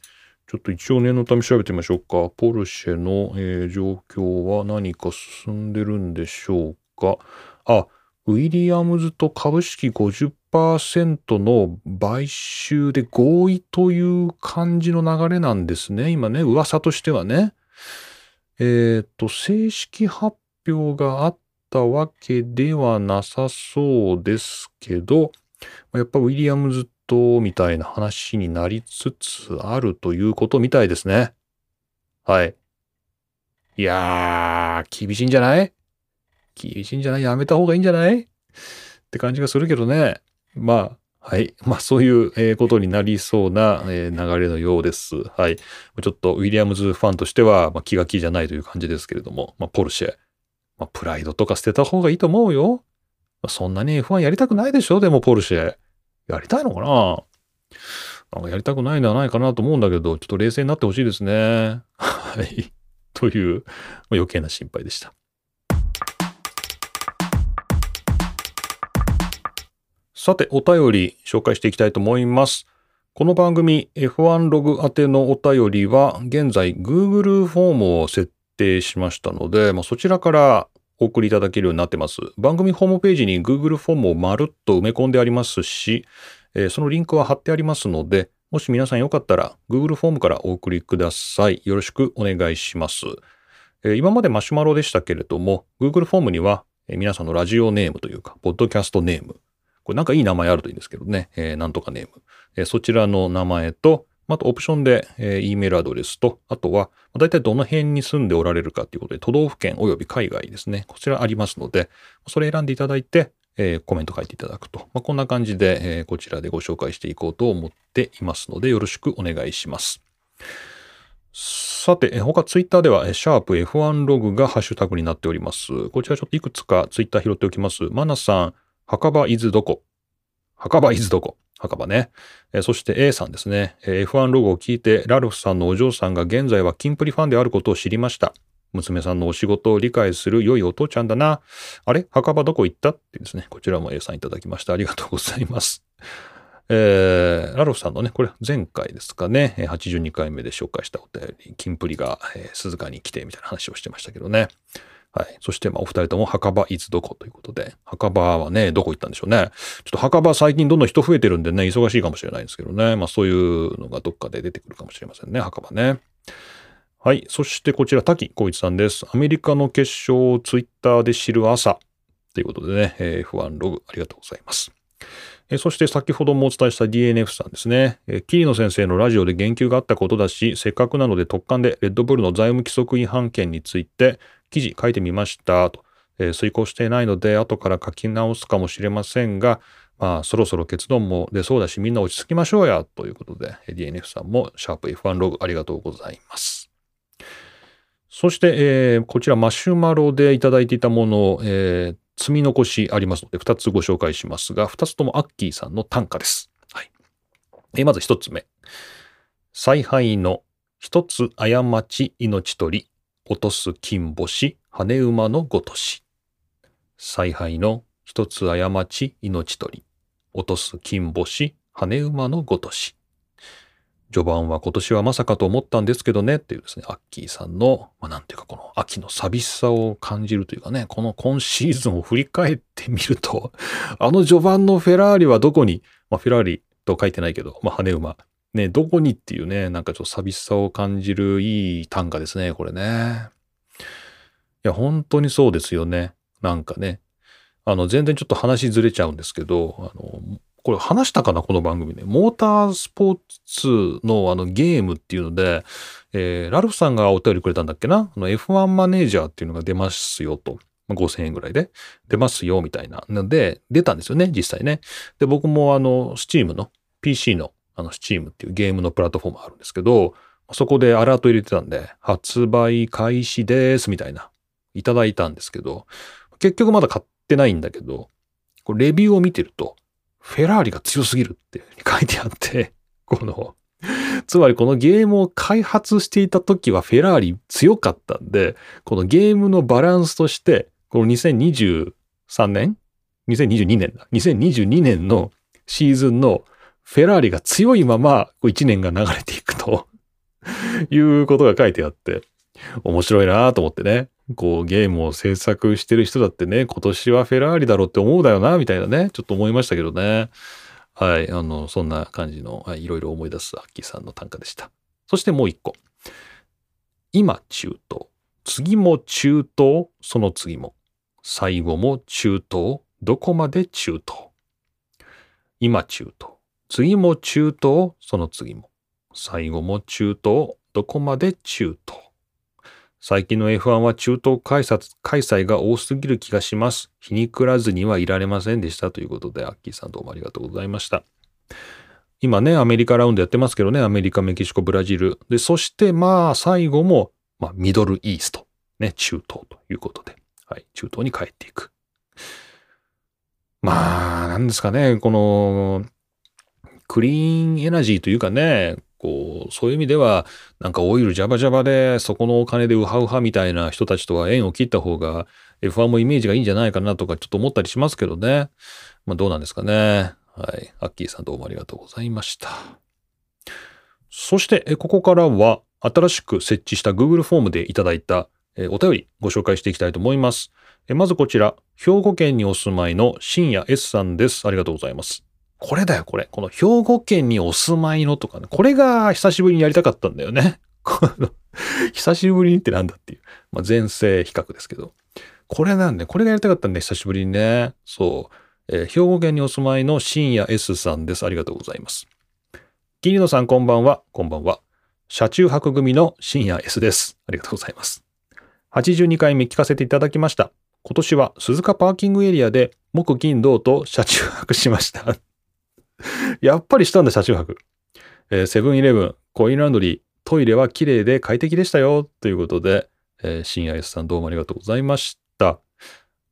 ちょっと一応念のため調べてみましょうか。ポルシェの、えー、状況は何か進んでるんでしょうか。あ、ウィリアムズと株式50%の買収で合意という感じの流れなんですね。今ね、噂としてはね。えっ、ー、と、正式発表があったわけではなさそうですけど、やっぱウィリアムズとみたいな話になりつつあるということみたいですね。はい。いやー、厳しいんじゃない？厳しいんじゃない？やめた方がいいんじゃない？って感じがするけどね。まあ、はい。まあ、そういうことになりそうな流れのようです。はい。ちょっとウィリアムズファンとしては、まあ、気が気じゃないという感じですけれども、まあ、ポルシェ。まあ、プライドとか捨てた方がいいと思うよ。まあ、そんなに F1 やりたくないでしょ？でもポルシェ。やりたいのかな？なんかやりたくないんではないかなと思うんだけど、ちょっと冷静になってほしいですね。はい。という、余計な心配でした。さて、お便り紹介していきたいと思います。この番組 F1 ログ宛てのお便りは現在 Google フォームを設定しましたので、まあ、そちらからお送りいただけるようになってます。番組ホームページに Google フォームをまるっと埋め込んでありますし、えー、そのリンクは貼ってありますので、もし皆さんよかったら Google フォームからお送りください。よろしくお願いします。えー、今までマシュマロでしたけれども、Google フォームには、えー、皆さんのラジオネームというか、ポッドキャストネーム、これなんかいい名前あるといいんですけどね。えー、なんとかネーム。えー、そちらの名前と、あとオプションで、えー、E メールアドレスと、あとは、だいたいどの辺に住んでおられるかということで、都道府県及び海外ですね。こちらありますので、それ選んでいただいて、えー、コメント書いていただくと。まあ、こんな感じで、えー、こちらでご紹介していこうと思っていますので、よろしくお願いします。さて、他ツイッターでは、シャープ F1 ログがハッシュタグになっております。こちらちょっといくつかツイッター拾っておきます。マナさん、墓場伊豆どこ？墓場伊豆どこ？墓場ね。えそして A さんですね。F1 ロゴを聞いて、ラルフさんのお嬢さんが現在はキンプリファンであることを知りました。娘さんのお仕事を理解する良いお父ちゃんだな。あれ？墓場どこ行った？ってですね。こちらも A さんいただきました。ありがとうございます。えー、ラルフさんのね、これ前回ですかね、82回目で紹介したお便り、キンプリが、えー、鈴鹿に来てみたいな話をしてましたけどね。はい。そして、まあ、お二人とも墓場いつどこということで、墓場はね、どこ行ったんでしょうね。ちょっと墓場最近どんどん人増えてるんでね、忙しいかもしれないんですけどね。まあ、そういうのがどっかで出てくるかもしれませんね、墓場ね。はい。そしてこちら、滝光一さんです。アメリカの決勝をツイッターで知る朝。ということでね、えー、F1 ログありがとうございます。えそして先ほどもお伝えした DNF さんですね。え桐野先生のラジオで言及があったことだし、せっかくなので特貫でレッドブルの財務規則違反権について記事書いてみましたと、えー、遂行していないので後から書き直すかもしれませんが、まあ、そろそろ結論も出そうだし、みんな落ち着きましょうや、ということで、DNF さんも、シャープ F1 ログありがとうございます。そして、えー、こちらマシュマロでいただいていたものを、えー、積み残しありますので、2つご紹介しますが、2つともアッキーさんの短歌です。はい。えー、まず1つ目。采配の一つ過ち命取り、落とす金星、羽馬のごとし。采配の一つ過ち命取り、落とす金星、羽馬のごとし。序盤は今年はまさかと思ったんですけどねっていうですね、アッキーさんの、まあ、なんていうかこの秋の寂しさを感じるというかね、この今シーズンを振り返ってみると、あの序盤のフェラーリはどこに、まあ、フェラーリと書いてないけど、まあ、羽馬、ね、どこにっていうね、なんかちょっと寂しさを感じるいい短歌ですね、これね。いや、本当にそうですよね。なんかね。あの、全然ちょっと話ずれちゃうんですけど、あの、これ話したかなこの番組で。モータースポーツのあのゲームっていうので、えー、ラルフさんがお便りくれたんだっけな？あの F1 マネージャーっていうのが出ますよと。5000円ぐらいで出ますよみたいな。ので、出たんですよね、実際ね。で、僕もあの、スチームの PC のあの、スチームっていうゲームのプラットフォームあるんですけど、そこでアラート入れてたんで、発売開始ですみたいな、いただいたんですけど、結局まだ買ってないんだけど、これレビューを見てると、フェラーリが強すぎるって書いてあって、この、つまりこのゲームを開発していた時はフェラーリ強かったんで、このゲームのバランスとして、この2023年 ?2022 年だ。2022年のシーズンのフェラーリが強いまま1年が流れていくと いうことが書いてあって、面白いなと思ってね。こうゲームを制作してる人だってね、今年はフェラーリだろうって思うだよな、みたいなね、ちょっと思いましたけどね。はい、あの、そんな感じの、は、いろいろ思い出すアッキーさんの短歌でした。そしてもう一個。今中東。次も中東、その次も。最後も中東、どこまで中東？今中東。次も中東、その次も。最後も中東、どこまで中東？最近の F1 は中東開催が多すぎる気がします。皮肉らずにはいられませんでしたということで、アッキーさんどうもありがとうございました。今ね、アメリカラウンドやってますけどね、アメリカ、メキシコ、ブラジル。で、そしてまあ最後も、まあ、ミドルイースト、ね、中東ということで、はい、中東に帰っていく。まあ、なんですかね、この、クリーンエナジーというかね、こう、そういう意味では、なんかオイルジャバジャバで、そこのお金でウハウハみたいな人たちとは縁を切った方が、F1 もイメージがいいんじゃないかなとか、ちょっと思ったりしますけどね。まあどうなんですかね。はい。アッキーさんどうもありがとうございました。そして、ここからは、新しく設置した Google フォームでいただいたお便りご紹介していきたいと思います。まずこちら、兵庫県にお住まいの深夜 S さんです。ありがとうございます。これだよ、これ。この兵庫県にお住まいのとかね。これが久しぶりにやりたかったんだよね。久しぶりにってなんだっていう。まあ、前世比較ですけど。これなんで、これがやりたかったんで、久しぶりにね。そう。えー、兵庫県にお住まいの深夜 S さんです。ありがとうございます。桐野さん、こんばんは。こんばんは。車中泊組の深夜 S です。ありがとうございます。82回目聞かせていただきました。今年は鈴鹿パーキングエリアで木金銅と車中泊しましたやっぱりしたんだ、車中泊。えセブンイレブン、コインランドリー、トイレは綺麗で快適でしたよ。ということで、えー、新 S さんどうもありがとうございました。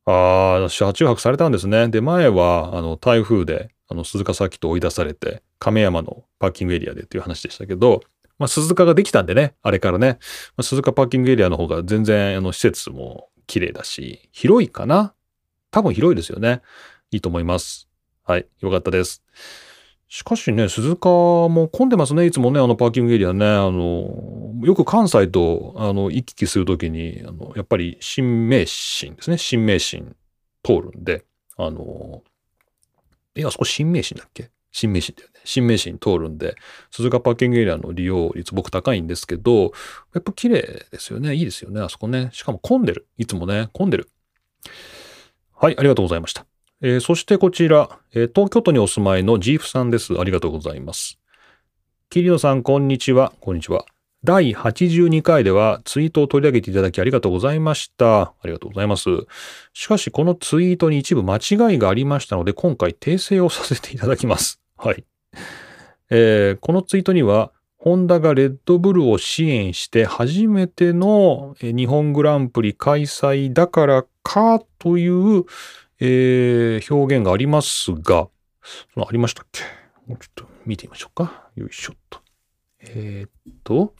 ああ、車中泊されたんですね。で、前は、あの、台風で、あの、鈴鹿サーキット追い出されて、亀山のパーキングエリアでっていう話でしたけど、まあ、鈴鹿ができたんでね、あれからね、まあ、鈴鹿パーキングエリアの方が全然、あの、施設も綺麗だし、広いかな？多分広いですよね。いいと思います。はい、よかったです。しかしね、鈴鹿も混んでますね。いつもね、あのパーキングエリアね。あの、よく関西と、あの、行き来するときに、あの、やっぱり新名神ですね。新名神通るんで、あの、え、あそこ新名神だっけ？新名神だよね。新名神通るんで、鈴鹿パーキングエリアの利用率僕高いんですけど、やっぱ綺麗ですよね。いいですよね。あそこね。しかも混んでる。いつもね、混んでる。はい、ありがとうございました。えー、そしてこちら、えー、東京都にお住まいのジーフさんです。ありがとうございます。桐野さん、こんにちは。こんにちは。第82回ではツイートを取り上げていただきありがとうございました。ありがとうございます。しかし、このツイートに一部間違いがありましたので、今回訂正をさせていただきます。はい。えー、このツイートには、ホンダがレッドブルを支援して初めての日本グランプリ開催だからかというえー、表現がありますが、そのありましたっけ？もうちょっと見てみましょうか。よいしょっと。えー、っと、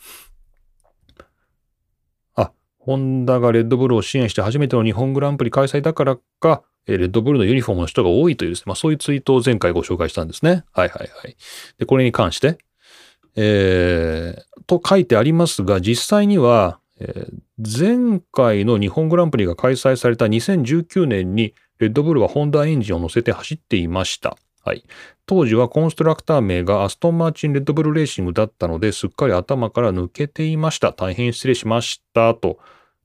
あ、ホンダがレッドブルを支援して初めての日本グランプリ開催だからか、レッドブルのユニフォームの人が多いというですね、まあそういうツイートを前回ご紹介したんですね。はいはいはい。で、これに関して、えー、と書いてありますが、実際には、えー、前回の日本グランプリが開催された2019年にレッドブルはホンダエンジンを乗せて走っていました。はい。当時はコンストラクター名がアストンマーチンレッドブルレーシングだったのですっかり頭から抜けていました。大変失礼しました。と。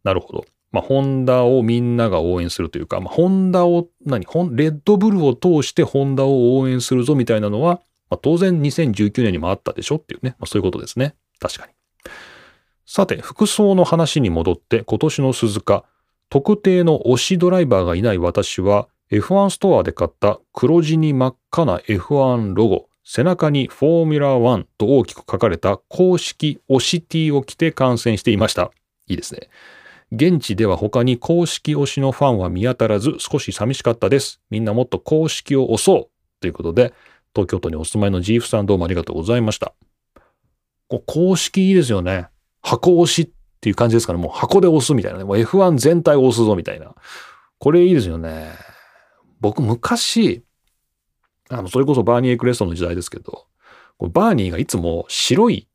なるほど。まあ、ホンダをみんなが応援するというか、まあ、ホンダを、何？レッドブルを通してホンダを応援するぞみたいなのは、まあ、当然2019年にもあったでしょっていうね。まあ、そういうことですね。確かに。さて、服装の話に戻って今年の鈴鹿。特定の推しドライバーがいない私は F1 ストアで買った黒地に真っ赤な F1 ロゴ、背中にフォーミュラー1と大きく書かれた公式推し T を着て観戦していました。いいですね。現地では他に公式推しのファンは見当たらず少し寂しかったです。みんなもっと公式を押そうということで、東京都にお住まいのジーフさんどうもありがとうございました。公式いいですよね。箱推しっっていう感じですかね。もう箱で押すみたいなね。もう F1 全体を押すぞみたいな。これいいですよね。僕昔、あの、それこそバーニー・エクレストの時代ですけど、バーニーがいつも白い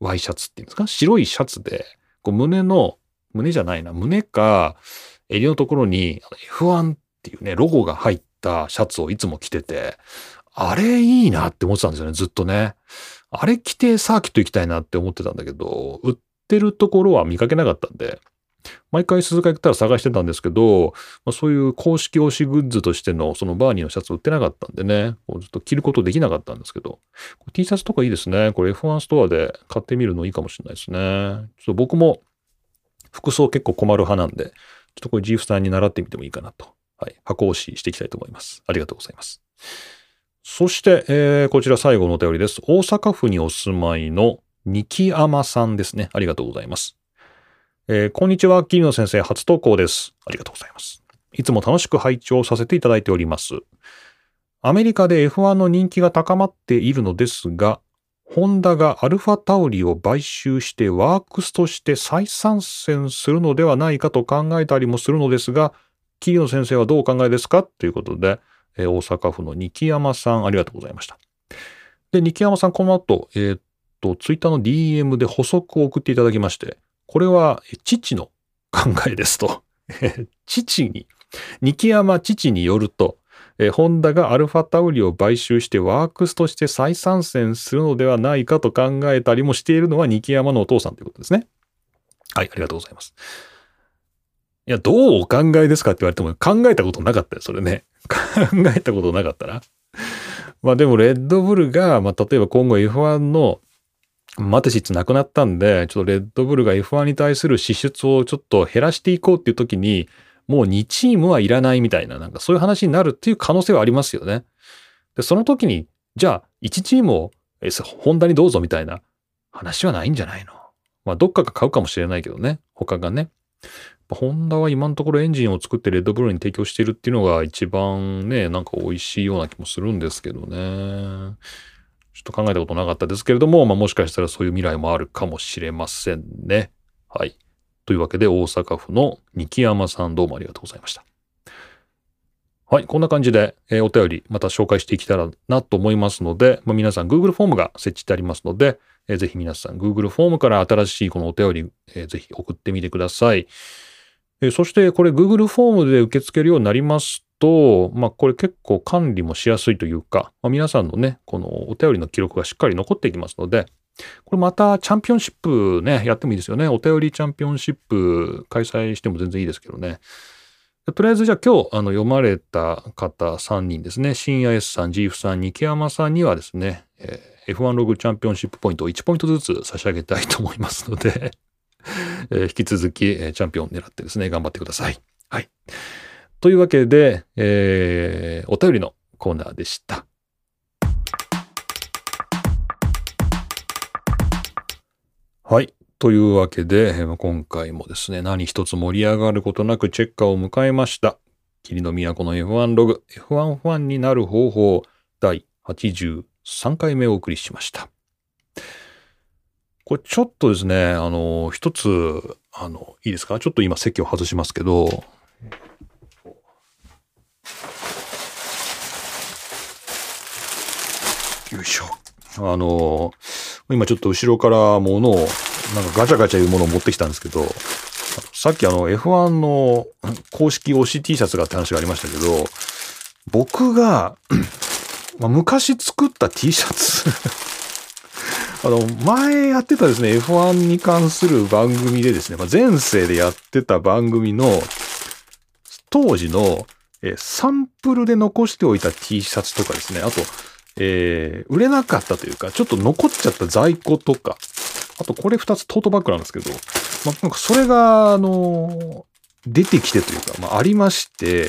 ワイシャツっていうんですか？白いシャツで、こう胸の、胸じゃないな、胸か襟のところに F1 っていうね、ロゴが入ったシャツをいつも着てて、あれいいなって思ってたんですよね、ずっとね。あれ着てサーキット行きたいなって思ってたんだけど、売ってるところは見かけなかったんで、毎回鈴鹿行ったら探してたんですけど、まあ、そういう公式推しグッズとしてのそのバーニーのシャツ売ってなかったんでね、ずっと着ることできなかったんですけど、T シャツとかいいですね。これ F1 ストアで買ってみるのいいかもしれないですね。ちょっと僕も服装結構困る派なんで、ちょっとこれ GF さんに習ってみてもいいかなと。はい。箱押ししていきたいと思います。ありがとうございます。そして、えー、こちら最後のお便りです。大阪府にお住まいのニキアマさんですね。ありがとうございます。えー、こんにちは、桐野先生、初投稿です。ありがとうございます。いつも楽しく拝聴させていただいております。アメリカで F1 の人気が高まっているのですが、ホンダがアルファタウリを買収してワークスとして再参戦するのではないかと考えたりもするのですが、桐野先生はどうお考えですか？ということで、えー、大阪府のニキヤマさん、ありがとうございました。で、ニキヤマさん、この後、えー、と、ツイッターの DM で補足を送っていただきまして、これは父の考えですと。父に、ニキヤマ父によると、えホンダがアルファタウリを買収してワークスとして再参戦するのではないかと考えたりもしているのはニキヤマのお父さんということですね。はい、ありがとうございます。いや、どうお考えですかって言われても考えたことなかったよ、それね。考えたことなかったら。まあでも、レッドブルが、まあ例えば今後 F1 のマテシッツなくなったんで、ちょっとレッドブルが F1 に対する支出をちょっと減らしていこうっていう時に、もう2チームはいらないみたいな、なんかそういう話になるっていう可能性はありますよね。で、その時に、じゃあ1チームを、ホンダにどうぞみたいな話はないんじゃないの？まあ、どっかが買うかもしれないけどね。他がね。ホンダは今のところエンジンを作ってレッドブルに提供しているっていうのが一番ね、なんか美味しいような気もするんですけどね。ちょっと考えたことなかったですけれども、まあ、もしかしたらそういう未来もあるかもしれませんね。はい。というわけで、大阪府の三木山さんどうもありがとうございました。はい。こんな感じで、えー、お便りまた紹介していけたらなと思いますので、まあ、皆さん Google フォームが設置してありますので、えー、ぜひ皆さん Google フォームから新しいこのお便り、えー、ぜひ送ってみてください。えー、そしてこれ Google フォームで受け付けるようになりますと、まあこれ結構管理もしやすいというか、まあ、皆さんのね、このお便りの記録がしっかり残っていきますので、これまたチャンピオンシップね、やってもいいですよね。お便りチャンピオンシップ開催しても全然いいですけどね。とりあえずじゃあ今日あの読まれた方3人ですね。深夜 S さん、GF さん、ニキヤマさんにはですね、えー、F1 ログチャンピオンシップポイントを1ポイントずつ差し上げたいと思いますので えー、引き続き、えー、チャンピオンを狙ってですね、頑張ってください。はい。というわけで、えー、お便りのコーナーでした。はい。というわけで、今回もですね、何一つ盛り上がることなくチェッカーを迎えました。霧の都の F1 ログ、F1 ファンになる方法、第83回目をお送りしました。これちょっとですね、あの、一つ、あの、いいですか？ちょっと今席を外しますけど、よいしょ。あの、今ちょっと後ろから物を、なんかガチャガチャいうものを持ってきたんですけど、さっきあの F1 の公式推し T シャツがって話がありましたけど、僕が まあ、昔作った T シャツ あの、前やってたですね、F1 に関する番組でですね、まあ、前世でやってた番組の、当時の、えサンプルで残しておいた T シャツとかですね、あと、えー、売れなかったというか、ちょっと残っちゃった在庫とか、あとこれ2つトートバッグなんですけど、まあ、なんかそれが、あの、出てきてというか、まあ、ありまして、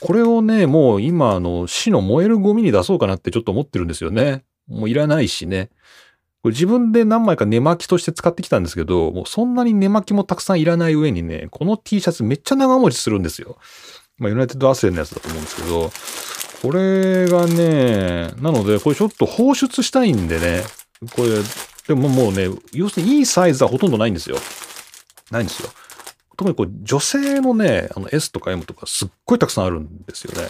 これをね、もう今、あの、市の燃えるゴミに出そうかなってちょっと思ってるんですよね。もういらないしね。これ自分で何枚か寝巻きとして使ってきたんですけど、もうそんなに寝巻きもたくさんいらない上にね、この T シャツめっちゃ長持ちするんですよ。まあ、ユナイテッドアスレンのやつだと思うんですけど、これがね、なので、これちょっと放出したいんでね、これ、でももうね、要するにいいサイズはほとんどないんですよ。ないんですよ。特にこう女性のね、あの S とか M とかすっごいたくさんあるんですよね。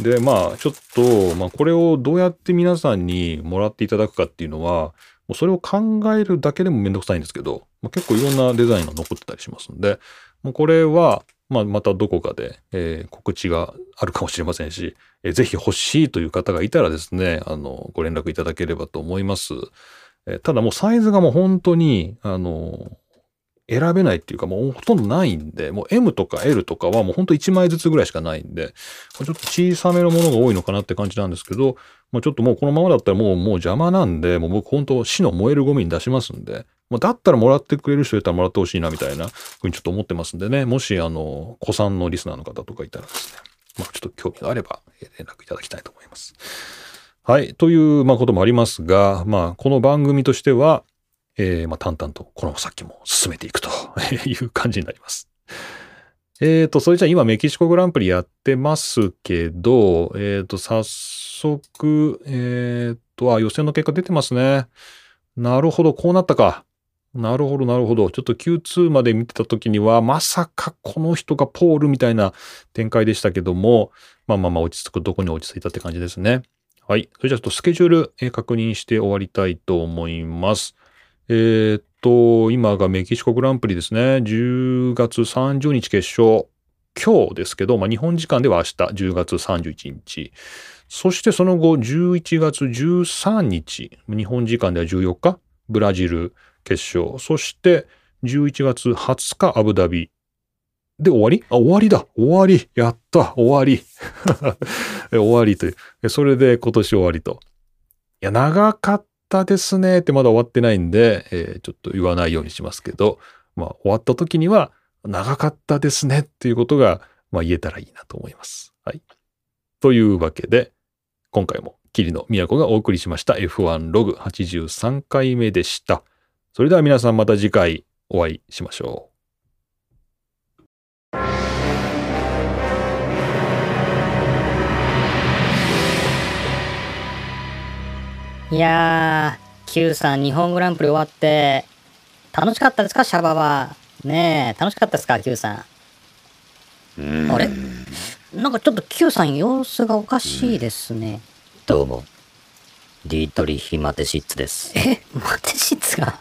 で、まあちょっと、まあこれをどうやって皆さんにもらっていただくかっていうのは、もうそれを考えるだけでもめんどくさいんですけど、まあ、結構いろんなデザインが残ってたりしますんで、もうこれは、まあ、またどこかで、えー告知があるかもしれませんし、えーぜひ欲しいという方がいたらですね、あの、ご連絡いただければと思います。えーただもうサイズがもう本当に、あの、選べないっていうかもうほとんどないんで、もう M とか L とかはもうほんと1枚ずつぐらいしかないんで、ちょっと小さめのものが多いのかなって感じなんですけど、まあ、ちょっともうこのままだったらもうもう邪魔なんで、もう僕本当死の燃えるゴミに出しますんで、まあ、だったらもらってくれる人いたらもらってほしいなみたいなふうにちょっと思ってますんでね、もしあの、子さんのリスナーの方とかいたらですね、まあ、ちょっと興味があれば連絡いただきたいと思います。はい。という、まあ、こともありますが、まあ、この番組としては、えーまあ、淡々とこの先も進めていくと いう感じになります。えっ、と、それじゃあ今メキシコグランプリやってますけど、えっ、と、早速、えっ、と、あ、予選の結果出てますね。なるほど、こうなったか。なるほど、なるほど。ちょっと Q2 まで見てた時には、まさかこの人がポールみたいな展開でしたけども、まあまあまあ落ち着くどこに落ち着いたって感じですね。はい。それじゃあちょっとスケジュール、確認して終わりたいと思います。えーっと、今がメキシコグランプリですね。10月30日決勝。今日ですけど、まあ、日本時間では明日、10月31日。そしてその後、11月13日、日本時間では14日、ブラジル決勝。そして、11月20日、アブダビ。で、終わり？あ、終わりだ終わりやった終わり 終わりという。それで今年終わりと。いや、長かったですねってまだ終わってないんで、えーちょっと言わないようにしますけど、まあ、終わった時には、長かったですねっていうことが、まあ、言えたらいいなと思います。はい。というわけで、今回も桐野都がお送りしました F1 ログ83回目でした。それでは皆さんまた次回お会いしましょう。いやー、Q さん日本グランプリ終わって、楽しかったですかシャバは？ねえ、楽しかったですか ?Q さん？あれ？なんかちょっと Q さん様子がおかしいですね。どうも。ディートリヒマテシッツです。え、マテシツが？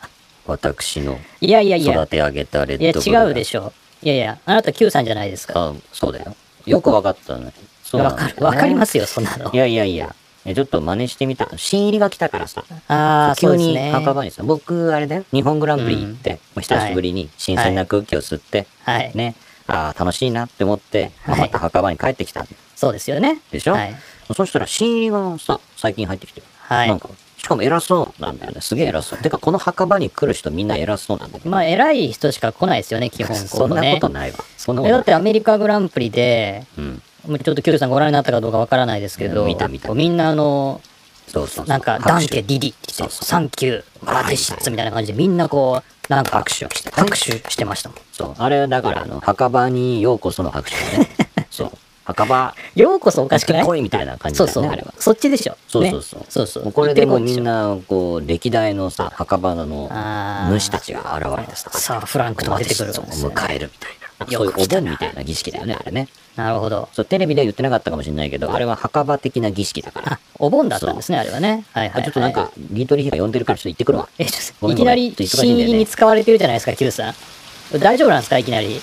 私のいやいやいや育、て上げたレいやッドブルが違うでしょ。いやいや、あなた Q さんじゃないですか。あ、そうだよ。よくわかったね。そうなんだよねわかる、わかりますよ、そんなのい。やいやいや。えちょっと真似してみた。新入りが来たからさ。あー、そう急にですね。墓場にさ、僕、あれだよ。日本グランプリ行って、もう久しぶりに新鮮な空気を吸って、はい。ね。ああ、楽しいなって思って、まあはいまた墓場に帰ってきたんだよそうですよね。でしょ、はい。そしたら新入りがさ、最近入ってきてる。はいなんか、しかも偉そうなんだよね。すげえ偉そう。てか、この墓場に来る人みんな偉そうなんだけど。まあ、偉い人しか来ないですよね、基本。そんなねことないわ。そんなことない。えだってアメリカグランプリで、うん。ちょっとキュルさんご覧になったかどうかわからないですけど、見た見たみんなあの、そうそう。なんか、ダンケ、ディディって言って、サンキュー、マテシッツみたいな感じで、みんなこう、なんか、拍手をして拍手してましたもん。そう。あれ、だから、あの、墓場にようこその拍手だね。墓場、ようこそおかしくない？来いみたいな感じそうそうだよね、あれは。。そっちでしょ？ねそうそうそう。そうそう。もこれでもうみんな。な、こう、歴代のさ、墓場のあー主たちが現れてさ、さあ、フランクとか出てくる迎えるみたいな。そういうお盆みたいな儀式だよね、あれね。なるほど。そう、テレビでは言ってなかったかもしれないけど、あれは墓場的な儀式だから。あ、お盆だったんですね、あれはね。はい。ちょっとなんか、リートリヒが呼んでるからちょっと行ってくるわ。いきなりちょっと忙しいんだよね新入りに使われてるじゃないですか、キュルさん。大丈夫なんですか、いきなり？